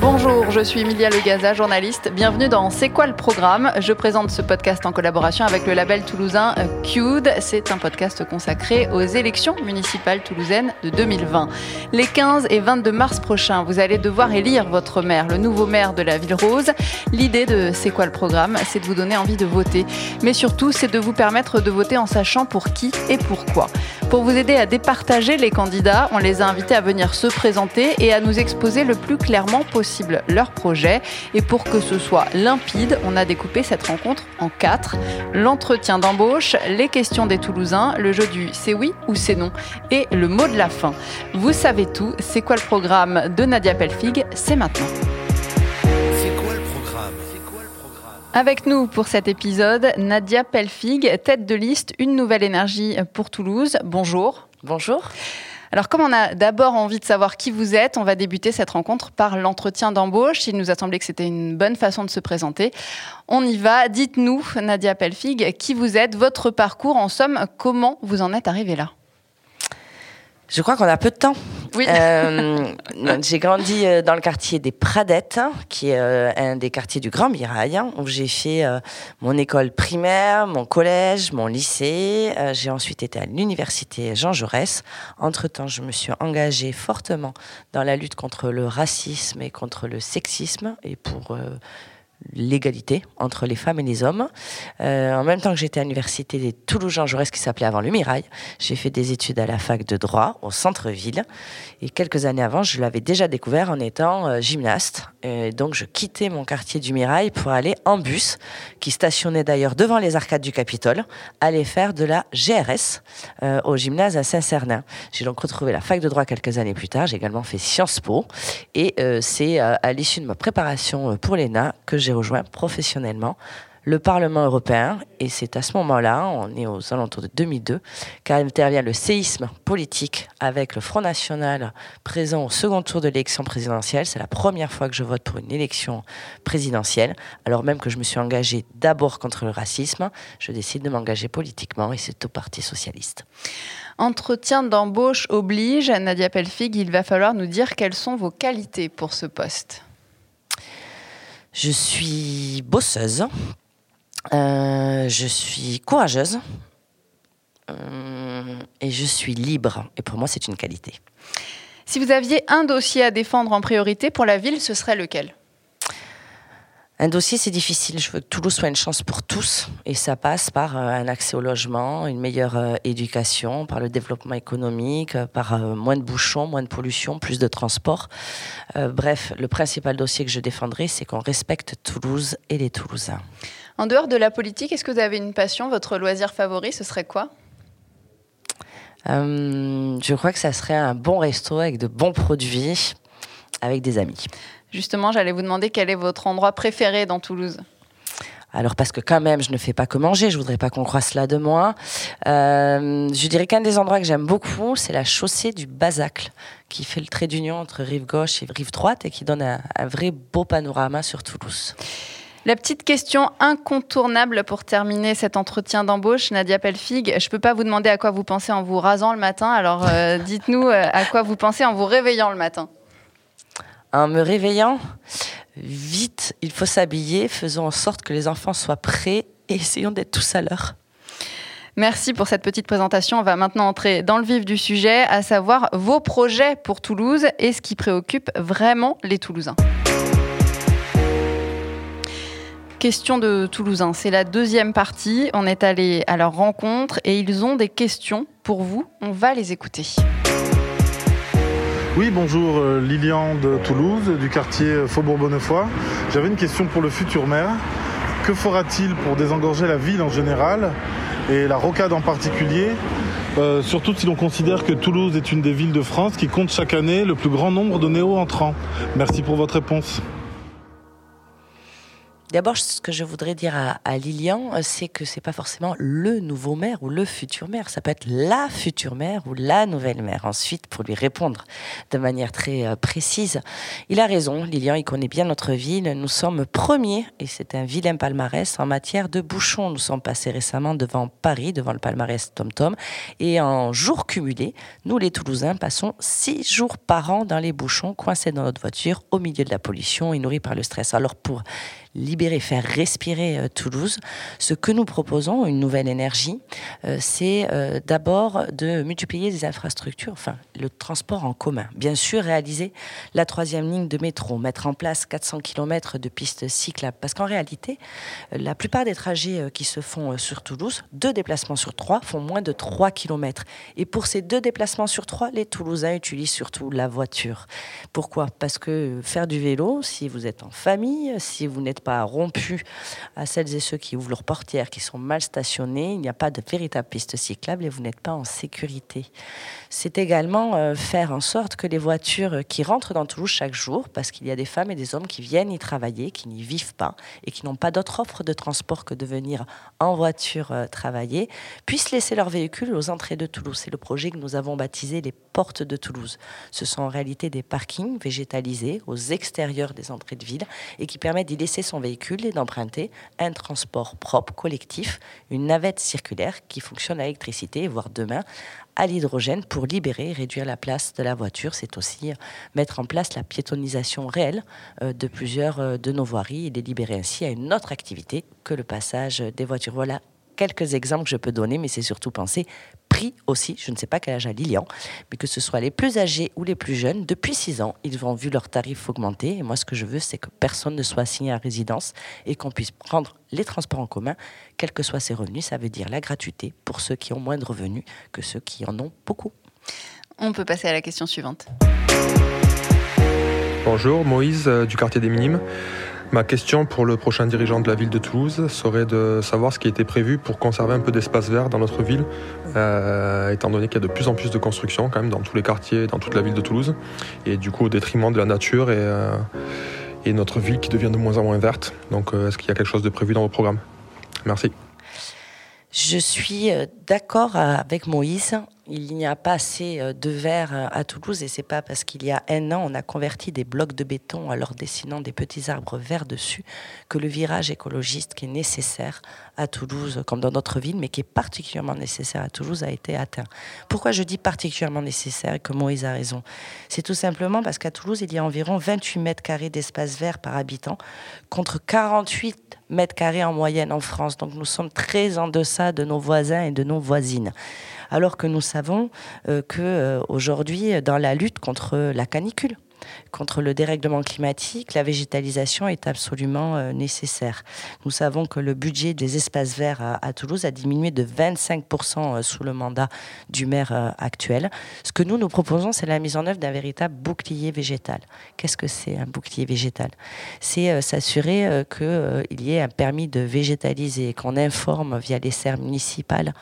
Bonjour, je suis Emilia Legaza, journaliste. Bienvenue dans C'est quoi le programme? Je présente ce podcast en collaboration avec le label toulousain CUD. C'est un podcast consacré aux élections municipales toulousaines de 2020. Les 15 et 22 mars prochains, vous allez devoir élire votre maire, le nouveau maire de la ville rose. L'idée de C'est quoi le programme? C'est de vous donner envie de voter. Mais surtout, c'est de vous permettre de voter en sachant pour qui et pourquoi. Pour vous aider à départager les candidats, on les a invités à venir se présenter et à nous exposer le plus clairement possible leur projet. Et pour que ce soit limpide, on a découpé cette rencontre en quatre. L'entretien d'embauche, les questions des Toulousains, le jeu du c'est oui ou c'est non et le mot de la fin. Vous savez tout, c'est quoi le programme de Nadia Pelfig? C'est maintenant. C'est quoi le programme? Avec nous pour cet épisode, Nadia Pelfig, tête de liste Une nouvelle énergie pour Toulouse. Bonjour. Bonjour. Alors, comme on a d'abord envie de savoir qui vous êtes, on va débuter cette rencontre par l'entretien d'embauche. Il nous a semblé que c'était une bonne façon de se présenter. On y va. Dites-nous, Nadia Pelfig, qui vous êtes, votre parcours, en somme, comment vous en êtes arrivé là? Je crois qu'on a peu de temps. Oui. Euh, j'ai grandi euh, dans le quartier des Pradettes, hein, qui est euh, un des quartiers du Grand Mirail, hein, où j'ai fait mon école primaire, mon collège, mon lycée. J'ai ensuite été à l'université Jean Jaurès. Entre-temps, je me suis engagée fortement dans la lutte contre le racisme et contre le sexisme et pour l'égalité entre les femmes et les hommes. Euh, en même temps que j'étais à l'université des Toulouse-Jean Jaurès, qui s'appelait avant le Mirail, j'ai fait des études à la fac de droit au centre-ville. Et quelques années avant, je l'avais déjà découvert en étant euh, gymnaste. Et donc, je quittais mon quartier du Mirail pour aller en bus, qui stationnait d'ailleurs devant les arcades du Capitole, aller faire de la GRS euh, au gymnase à Saint-Cernin. J'ai donc retrouvé la fac de droit quelques années plus tard. J'ai également fait Sciences Po. Et euh, c'est euh, à l'issue de ma préparation euh, pour l'ENA que j'ai rejoint professionnellement le Parlement européen. Et c'est à ce moment-là, on est aux alentours de 2002, qu'intervient le séisme politique avec le Front National présent au second tour de l'élection présidentielle. C'est la première fois que je vote pour une élection présidentielle, alors même que je me suis engagée d'abord contre le racisme. Je décide de m'engager politiquement et c'est au Parti socialiste. Entretien d'embauche oblige. Nadia Pelfig, il va falloir nous dire quelles sont vos qualités pour ce poste. Je suis bosseuse. Euh, je suis courageuse. Euh, et je suis libre. Et pour moi, c'est une qualité. Si vous aviez un dossier à défendre en priorité pour la ville, ce serait lequel? Un dossier, c'est difficile. Je veux que Toulouse soit une chance pour tous. Et ça passe par euh, un accès au logement, une meilleure euh, éducation, par le développement économique, euh, par euh, moins de bouchons, moins de pollution, plus de transport. Euh, bref, le principal dossier que je défendrai, c'est qu'on respecte Toulouse et les Toulousains. En dehors de la politique, est-ce que vous avez une passion Votre loisir favori, ce serait quoi? Je crois que ça serait un bon resto avec de bons produits, avec des amis. Justement, j'allais vous demander quel est votre endroit préféré dans Toulouse. Alors parce que quand même, je ne fais pas que manger, je voudrais pas qu'on croie cela de moi. Euh, je dirais qu'un des endroits que j'aime beaucoup, c'est la chaussée du Basacle, qui fait le trait d'union entre rive gauche et rive droite et qui donne un, un vrai beau panorama sur Toulouse. La petite question incontournable pour terminer cet entretien d'embauche, Nadia Pelfig. Je ne peux pas vous demander à quoi vous pensez en vous rasant le matin, alors euh, dites-nous euh, à quoi vous pensez en vous réveillant le matin. En me réveillant, vite, il faut s'habiller, faisons en sorte que les enfants soient prêts et essayons d'être tous à l'heure. Merci pour cette petite présentation. On va maintenant entrer dans le vif du sujet, à savoir vos projets pour Toulouse et ce qui préoccupe vraiment les Toulousains. Question de Toulousains, c'est la deuxième partie. On est allé à leur rencontre et ils ont des questions pour vous. On va les écouter. Oui, bonjour, euh, Lilian de Toulouse, du quartier Faubourg Bonnefoy. J'avais une question pour le futur maire. Que fera-t-il pour désengorger la ville en général et la rocade en particulier Euh, Surtout si l'on considère que Toulouse est une des villes de France qui compte chaque année le plus grand nombre de néo-entrants? Merci pour votre réponse. D'abord, ce que je voudrais dire à, Lilian, euh, c'est que c'est pas forcément le nouveau maire ou le futur maire. Ça peut être la future maire ou la nouvelle maire. Ensuite, pour lui répondre de manière très euh, précise, il a raison. Lilian, il connaît bien notre ville. Nous sommes premiers, et c'est un vilain palmarès, en matière de bouchons. Nous sommes passés récemment devant Paris, devant le palmarès TomTom. Et en jours cumulés, nous, les Toulousains, passons six jours par an dans les bouchons, coincés dans notre voiture, au milieu de la pollution et nourris par le stress. Alors, pour libérer, faire respirer euh, Toulouse. Ce que nous proposons, une nouvelle énergie, euh, c'est euh, d'abord de multiplier les infrastructures, enfin le transport en commun. Bien sûr, réaliser la troisième ligne de métro, mettre en place 400 km de pistes cyclables. Parce qu'en réalité, la plupart des trajets qui se font sur Toulouse, deux déplacements sur trois, font moins de 3 km. Et pour ces deux déplacements sur trois, les Toulousains utilisent surtout la voiture. Pourquoi? Parce que faire du vélo, si vous êtes en famille, si vous n'êtes pas rompu à celles et ceux qui ouvrent leurs portières, qui sont mal stationnés. Il n'y a pas de véritable piste cyclable et vous n'êtes pas en sécurité. C'est également euh, faire en sorte que les voitures qui rentrent dans Toulouse chaque jour, parce qu'il y a des femmes et des hommes qui viennent y travailler, qui n'y vivent pas et qui n'ont pas d'autre offre de transport que de venir en voiture euh, travailler, puissent laisser leur véhicule aux entrées de Toulouse. C'est le projet que nous avons baptisé les portes de Toulouse. Ce sont en réalité des parkings végétalisés aux extérieurs des entrées de ville et qui permettent d'y laisser son véhicule et d'emprunter un transport propre, collectif, une navette circulaire qui fonctionne à l'électricité, voire demain à l'hydrogène pour libérer et réduire la place de la voiture. C'est aussi mettre en place la piétonisation réelle euh, de plusieurs euh, de nos voiries et les libérer ainsi à une autre activité que le passage des voitures. Voilà quelques exemples que je peux donner, mais c'est surtout penser prix aussi. Je ne sais pas quel âge a Lilian, mais que ce soit les plus âgés ou les plus jeunes, depuis 6 ans, ils ont vu leurs tarifs augmenter. Et moi, ce que je veux, c'est que personne ne soit assigné à résidence et qu'on puisse prendre les transports en commun, quels que soient ses revenus. Ça veut dire la gratuité pour ceux qui ont moins de revenus que ceux qui en ont beaucoup. On peut passer à la question suivante. Bonjour, Moïse euh, du quartier des Minimes. Ma question pour le prochain dirigeant de la ville de Toulouse serait de savoir ce qui été prévu pour conserver un peu d'espace vert dans notre ville, euh, étant donné qu'il y a de plus en plus de constructions quand même dans tous les quartiers, dans toute la ville de Toulouse, et du coup au détriment de la nature et, euh, notre ville qui devient de moins en moins verte. Donc euh, est-ce qu'il y a quelque chose de prévu dans vos programmes? Merci. Je suis d'accord avec Moïse. Il n'y a pas assez euh, de verre euh, à Toulouse et c'est pas parce qu'il y a un an on a converti des blocs de béton en leur dessinant des petits arbres verts dessus que le virage écologiste qui est nécessaire à Toulouse comme dans d'autres villes mais qui est particulièrement nécessaire à Toulouse a été atteint. Pourquoi je dis particulièrement nécessaire et que Moïse a raison? C'est tout simplement parce qu'à Toulouse il y a environ 28 mètres carrés d'espace vert par habitant contre 48 mètres carrés en moyenne en France. Donc nous sommes très en deçà de nos voisins et de nos voisines. Alors que nous savons euh, que euh, aujourd'hui, dans la lutte contre la canicule, contre le dérèglement climatique, la végétalisation est absolument euh, nécessaire. Nous savons que le budget des espaces verts à, Toulouse a diminué de 25% euh, sous le mandat du maire actuel. Ce que nous nous proposons, c'est la mise en œuvre d'un véritable bouclier végétal. Qu'est-ce que c'est un bouclier végétal? C'est s'assurer qu'il y ait un permis de végétaliser, qu'on informe via les serres municipales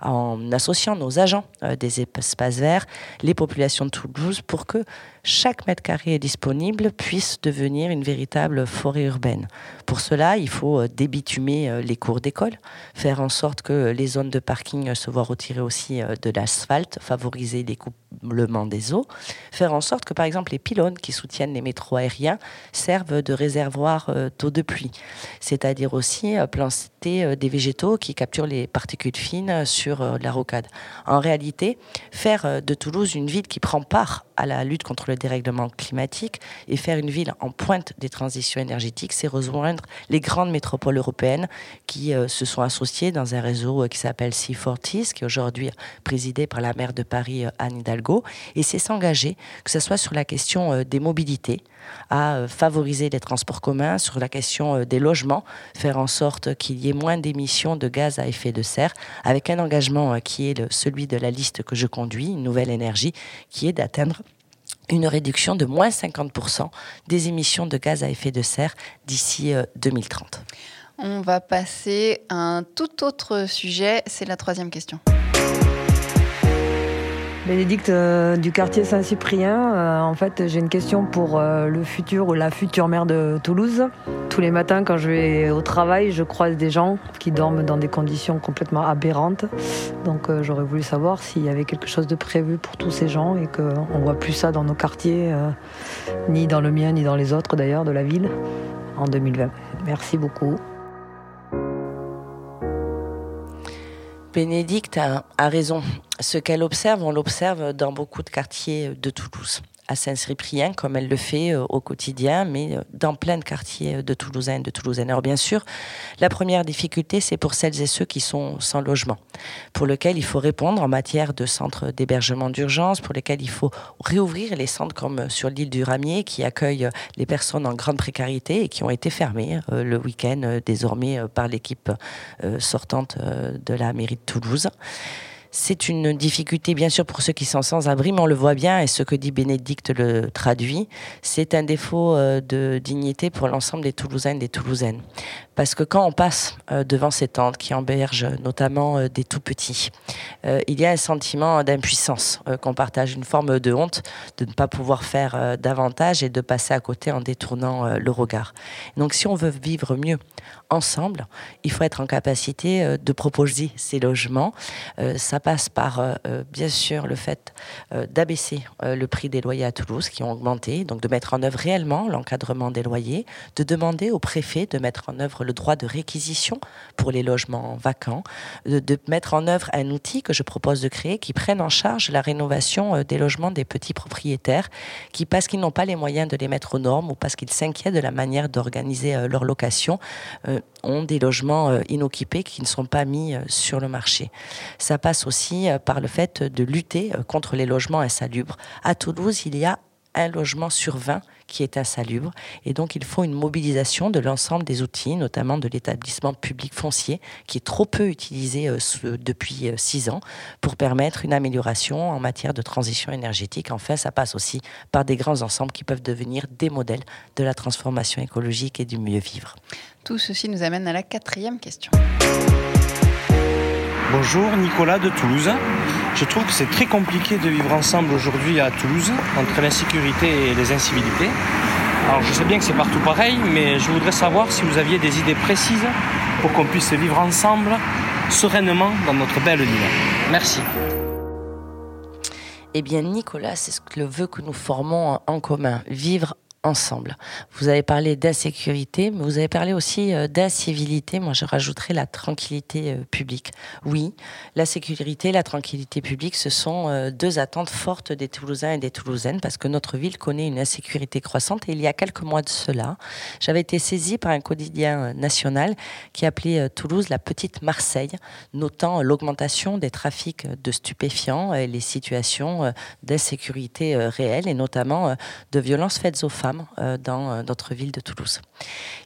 en associant nos agents euh, des espaces verts, les populations de Toulouse, pour que chaque mètre carré disponible puisse devenir une véritable forêt urbaine. Pour cela, il faut euh, débitumer euh, les cours d'école, faire en sorte que les zones de parking se voient retirer aussi euh, de l'asphalte, favoriser l'écoulement des eaux, faire en sorte que par exemple les pylônes qui soutiennent les métros aériens servent de réservoirs euh, d'eau de pluie, c'est-à-dire aussi euh, planter euh, des végétaux qui capturent les particules fines sur euh, la rocade. En réalité, faire euh, de Toulouse une ville qui prend part à la lutte contre le dérèglement climatique et faire une ville en pointe des transitions énergétiques, c'est rejoindre les grandes métropoles européennes qui euh, se sont associées dans un réseau euh, qui s'appelle C40, qui est aujourd'hui présidé par la maire de Paris, euh, Anne Hidalgo, et c'est s'engager, que ce soit sur la question des mobilités, à favoriser les transports communs, sur la question des logements, faire en sorte qu'il y ait moins d'émissions de gaz à effet de serre, avec un engagement qui est le- celui de la liste que je conduis, une nouvelle énergie, qui est d'atteindre une réduction de moins 50% des émissions de gaz à effet de serre d'ici euh, 2030. On va passer à un tout autre sujet. C'est la troisième question. Bénédicte euh, du quartier Saint-Cyprien. Euh, en fait, j'ai une question pour euh, le futur ou la future maire de Toulouse. Tous les matins, quand je vais au travail, je croise des gens qui dorment dans des conditions complètement aberrantes. Donc, j'aurais voulu savoir s'il y avait quelque chose de prévu pour tous ces gens et qu'on ne voit plus ça dans nos quartiers, ni dans le mien, ni dans les autres d'ailleurs de la ville, en 2020. Merci beaucoup. Bénédicte a, raison. Ce qu'elle observe, on l'observe dans beaucoup de quartiers de Toulouse à Saint-Cyprien, comme elle le fait euh, au quotidien, mais euh, dans plein de quartiers de Toulousains et de Toulousaines. Alors bien sûr, la première difficulté, c'est pour celles et ceux qui sont sans logement, pour lesquels il faut répondre en matière de centres d'hébergement d'urgence, pour lesquels il faut réouvrir les centres comme sur l'île du Ramier, qui accueillent les personnes en grande précarité et qui ont été fermés euh, le week-end désormais par l'équipe sortante de la mairie de Toulouse. C'est une difficulté, bien sûr, pour ceux qui sont sans abri, mais on le voit bien, et ce que dit Bénédicte le traduit, c'est un défaut euh, de dignité pour l'ensemble des Toulousains et des Toulousaines. Parce que quand on passe euh, devant ces tentes qui embergent notamment euh, des tout petits, il y a un sentiment d'impuissance qu'on partage, une forme de honte de ne pas pouvoir faire davantage et de passer à côté en détournant le regard. Donc si on veut vivre mieux ensemble, il faut être en capacité de proposer ces logements. ça passe par, euh, euh, bien sûr, le fait euh, d'abaisser le prix des loyers à Toulouse, qui ont augmenté, donc de mettre en œuvre réellement l'encadrement des loyers, de demander au préfet de mettre en œuvre le droit de réquisition pour les logements vacants, de, mettre en œuvre un outil que je propose de créer qui prenne en charge la rénovation des logements des petits propriétaires qui, parce qu'ils n'ont pas les moyens de les mettre aux normes ou parce qu'ils s'inquiètent de la manière d'organiser leur location, ont des logements inoccupés qui ne sont pas mis sur le marché. Ça passe aussi euh, par le fait de lutter euh, contre les logements insalubres. À Toulouse, il y a un logement sur 20 qui est insalubre. Et donc, il faut une mobilisation de l'ensemble des outils, notamment de l'établissement public foncier, qui est trop peu utilisé euh, depuis six ans, pour permettre une amélioration en matière de transition énergétique. Enfin, ça passe aussi par des grands ensembles qui peuvent devenir des modèles de la transformation écologique et du mieux vivre. Tout ceci nous amène à la quatrième question. Bonjour, Nicolas de Toulouse. Je trouve que c'est très compliqué de vivre ensemble aujourd'hui à Toulouse, entre l'insécurité et les incivilités. Alors je sais bien que c'est partout pareil, mais je voudrais savoir si vous aviez des idées précises pour qu'on puisse vivre ensemble sereinement dans notre belle ville. Merci. Eh bien, Nicolas, c'est ce que le vœu que nous formons en commun, vivre Vous avez parlé d'insécurité, mais vous avez parlé aussi euh, d'incivilité. Moi, je rajouterais la tranquillité euh, publique. Oui, la sécurité, la tranquillité publique, ce sont euh, deux attentes fortes des Toulousains et des Toulousaines parce que notre ville connaît une insécurité croissante. Et il y a quelques mois de cela, j'avais été saisie par un quotidien national qui appelait Toulouse la petite Marseille, notant l'augmentation des trafics de stupéfiants et les situations d'insécurité réelles et notamment de violences faites aux femmes euh, dans euh, notre ville de Toulouse.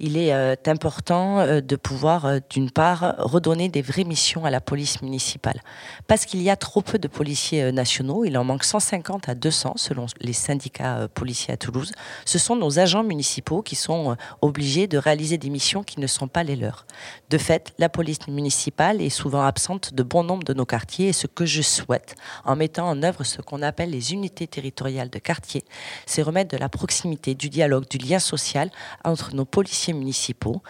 Il est euh, important de pouvoir, d'une part, redonner des vraies missions à la police municipale. Parce qu'il y a trop peu de policiers nationaux, il en manque 150 à 200 selon les syndicats policiers à Toulouse. Ce sont nos agents municipaux qui sont obligés de réaliser des missions qui ne sont pas les leurs. De fait, la police municipale est souvent absente de bon nombre de nos quartiers et ce que je souhaite, en mettant en œuvre ce qu'on appelle les unités territoriales de quartier, c'est remettre de la proximité du dialogue, du lien social entre nos policiers municipaux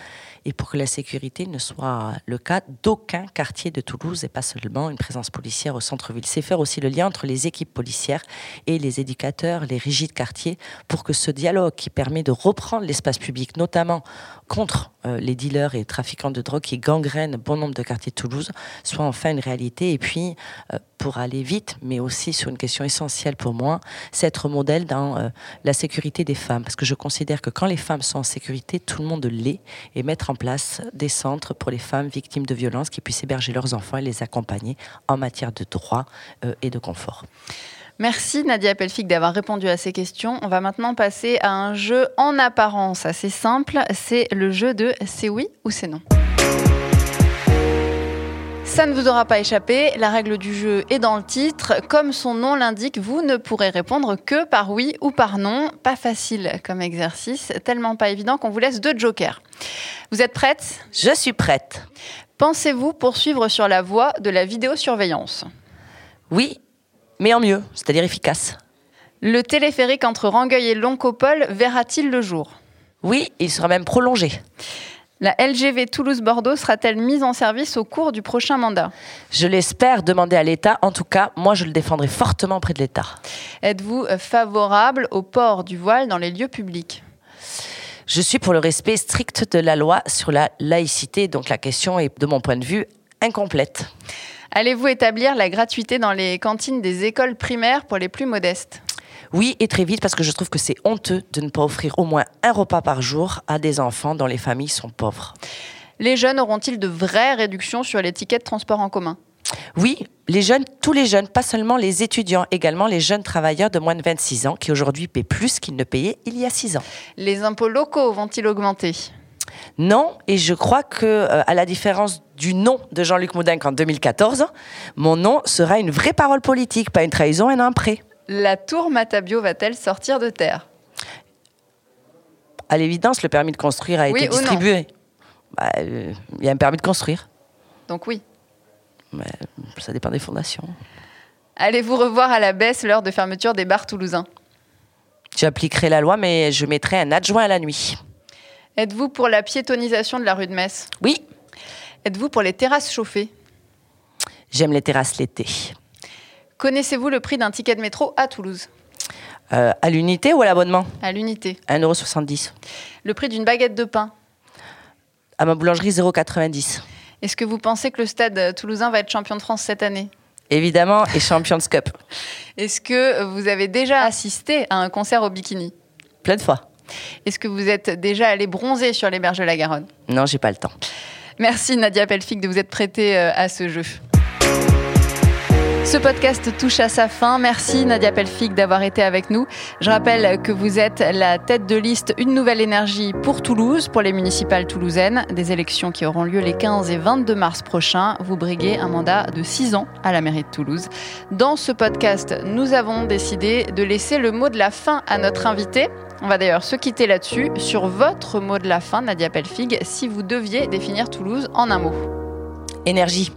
et pour que la sécurité ne soit le cas d'aucun quartier de Toulouse et pas seulement une présence policière au centre-ville. C'est faire aussi le lien entre les équipes policières et les éducateurs, les régies de quartier pour que ce dialogue qui permet de reprendre l'espace public, notamment contre euh, les dealers et trafiquants de drogue qui gangrènent bon nombre de quartiers de Toulouse, soit enfin une réalité. Et puis, euh, pour aller vite, mais aussi sur une question essentielle pour moi, c'est être modèle dans euh, la sécurité des femmes. Parce que je considère que quand les femmes sont en sécurité, tout le monde l'est. Et mettre en place des centres pour les femmes victimes de violences qui puissent héberger leurs enfants et les accompagner en matière de droit et de confort. Merci Nadia Pelfic d'avoir répondu à ces questions. On va maintenant passer à un jeu en apparence assez simple. C'est le jeu de c'est oui ou c'est non. Ça ne vous aura pas échappé, la règle du jeu est dans le titre. Comme son nom l'indique, vous ne pourrez répondre que par oui ou par non. Pas facile comme exercice, tellement pas évident qu'on vous laisse deux jokers. Vous êtes prête Je suis prête. Pensez-vous poursuivre sur la voie de la vidéosurveillance? Oui mais en mieux, c'est-à-dire efficace. Le téléphérique entre Rangueil et Loncopole verra-t-il le jour? Oui, il sera même prolongé. La LGV Toulouse-Bordeaux sera-t-elle mise en service au cours du prochain mandat? Je l'espère demander à l'État. En tout cas, moi, je le défendrai fortement auprès de l'État. Êtes-vous favorable au port du voile dans les lieux publics? Je suis pour le respect strict de la loi sur la laïcité. Donc la question est, de mon point de vue, incomplète. Allez-vous établir la gratuité dans les cantines des écoles primaires pour les plus modestes? Oui, et très vite, parce que je trouve que c'est honteux de ne pas offrir au moins un repas par jour à des enfants dont les familles sont pauvres. Les jeunes auront-ils de vraies réductions sur les tickets de transport en commun? Oui, les jeunes, tous les jeunes, pas seulement les étudiants, également les jeunes travailleurs de moins de 26 ans qui aujourd'hui paient plus qu'ils ne payaient il y a 6 ans. Les impôts locaux vont-ils augmenter? Non, et je crois que, euh, à la différence du nom de Jean-Luc Moudin en 2014, mon nom sera une vraie parole politique, pas une trahison et un prêt. La tour Matabio va-t-elle sortir de terre? À l'évidence, le permis de construire a Oui été distribué. Bah, euh, Il y a un permis de construire. Donc oui. Mais ça dépend des fondations. Allez-vous revoir à la baisse l'heure de fermeture des bars toulousains? J'appliquerai la loi, mais je mettrai un adjoint à la nuit. Êtes-vous pour la piétonisation de la rue de Metz? Oui, Êtes-vous pour les terrasses chauffées? J'aime les terrasses l'été. Connaissez-vous le prix d'un ticket de métro à Toulouse Euh, à l'unité ou à l'abonnement À l'unité. 1,70€. Le prix d'une baguette de pain À ma boulangerie, 0,90€. Est-ce que vous pensez que le stade toulousain va être champion de France cette année Évidemment, et Champions Cup. Est-ce que vous avez déjà assisté à un concert au bikini Plein de fois. Est-ce que vous êtes déjà allé bronzer sur les berges de la Garonne Non, j'ai pas le temps. Merci Nadia Pelfic de vous être prêtée euh, à ce jeu. Ce podcast touche à sa fin. Merci Nadia Pelfic d'avoir été avec nous. Je rappelle que vous êtes la tête de liste Une Nouvelle Énergie pour Toulouse, pour les municipales toulousaines, des élections qui auront lieu les 15 et 22 mars prochains. Vous briguez un mandat de 6 ans à la mairie de Toulouse. Dans ce podcast, nous avons décidé de laisser le mot de la fin à notre invité. On va d'ailleurs se quitter là-dessus, sur votre mot de la fin, Nadia Pelfig, si vous deviez définir Toulouse en un mot. Énergie.